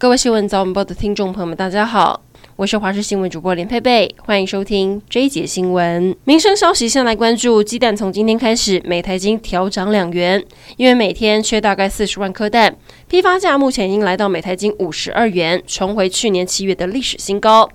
各位新闻早晚报的听众朋友们，大家好，我是华视新闻主播连佩佩，欢迎收听这一节新闻。民生消息先来关注，鸡蛋从今天开始每台斤调涨两元，因为每天缺大概四十万颗蛋，批发价目前已经来到每台斤五十二元，重回去年七月的历史新高。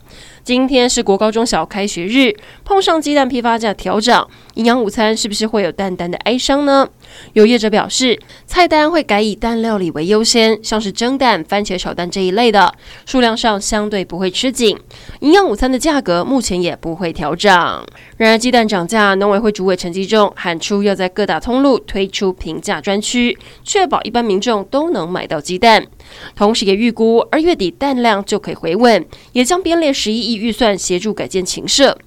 今天是国高中小开学日，碰上鸡蛋批发价调涨，营养午餐是不是会有淡淡的哀伤呢？有业者表示，菜单会改以蛋料理为优先，像是蒸蛋、番茄炒蛋这一类的，数量上相对不会吃紧。营养午餐的价格目前也不会调涨。然而，鸡蛋涨价，农委会主委陈吉仲喊出要在各大通路推出平价专区，确保一般民众都能买到鸡蛋。同时，也预估二月底蛋量就可以回稳，也将编列十一亿预算协助改建禽舍。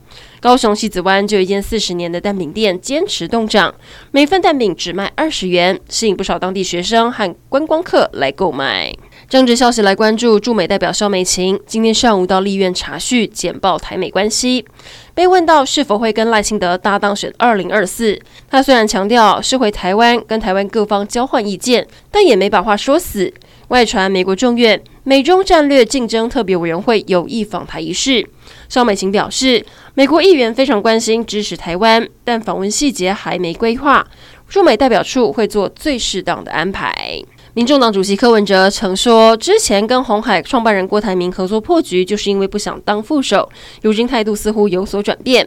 高雄西子湾就一间四十年的蛋饼店坚持冻涨，每份蛋饼只卖二十元，吸引不少当地学生和观光客来购买。政治消息来关注，驻美代表萧美琴今天上午到立院查叙简报台美关系，被问到是否会跟赖清德搭档选二零二四，他虽然强调是回台湾跟台湾各方交换意见，但也没把话说死。外传美国众院美中战略竞争特别委员会有意访台一事，萧美琴表示，美国议员非常关心支持台湾，但访问细节还没规划，驻美代表处会做最适当的安排。民众党主席柯文哲曾说，之前跟红海创办人郭台铭合作破局，就是因为不想当副手，如今态度似乎有所转变。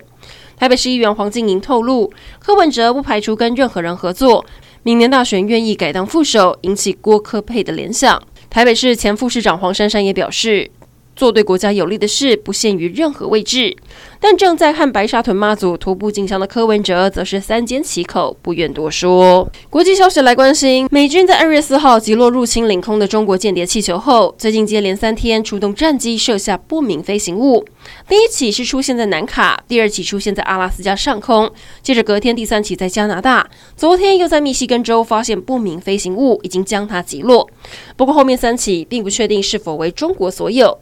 台北市议员黄静莹透露，柯文哲不排除跟任何人合作。明年大选愿意改当副手，引起郭科佩的联想。台北市前副市长黄珊珊也表示，做对国家有利的事，不限于任何位置。但正在和白沙屯妈祖徒步进香的柯文哲，则是三缄其口，不愿多说。国际消息来关心，美军在二月四号击落入侵领空的中国间谍气球后，最近接连三天出动战机射下不明飞行物。第一起是出现在南卡，第二起出现在阿拉斯加上空，接着隔天第三起在加拿大，昨天又在密西根州发现不明飞行物，已经将它击落。不过后面三起并不确定是否为中国所有。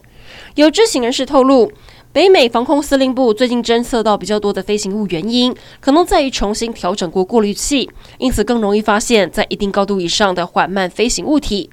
有知情人士透露。北美防空司令部最近侦测到比较多的飞行物，原因可能在于重新调整过过滤器，因此更容易发现，在一定高度以上的缓慢飞行物体。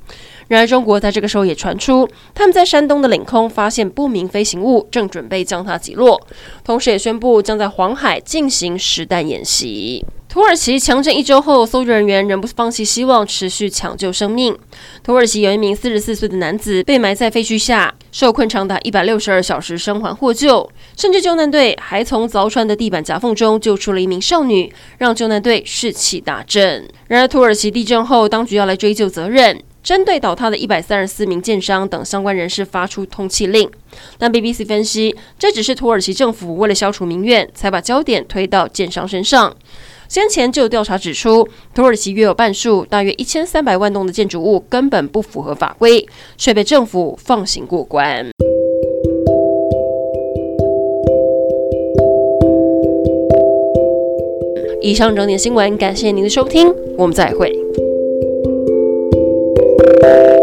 然而，中国在这个时候也传出，他们在山东的领空发现不明飞行物，正准备将它击落，同时也宣布将在黄海进行实弹演习。土耳其强震一周后，搜救人员仍不放弃希望，持续抢救生命。土耳其有一名四十四岁的男子被埋在废墟下，受困长达一百六十二小时，生还获救。甚至救难队还从凿穿的地板夹缝中救出了一名少女，让救难队士气大振。然而，土耳其地震后，当局要来追究责任，针对倒塌的一百三十四名建商等相关人士发出通缉令。但 BBC 分析，这只是土耳其政府为了消除民怨，才把焦点推到建商身上。先前就有调查指出，土耳其约有半数，大约一千三百万栋的建筑物根本不符合法规，却被政府放行过关。以上整点新闻，感谢您的收听，我们再会。thank you.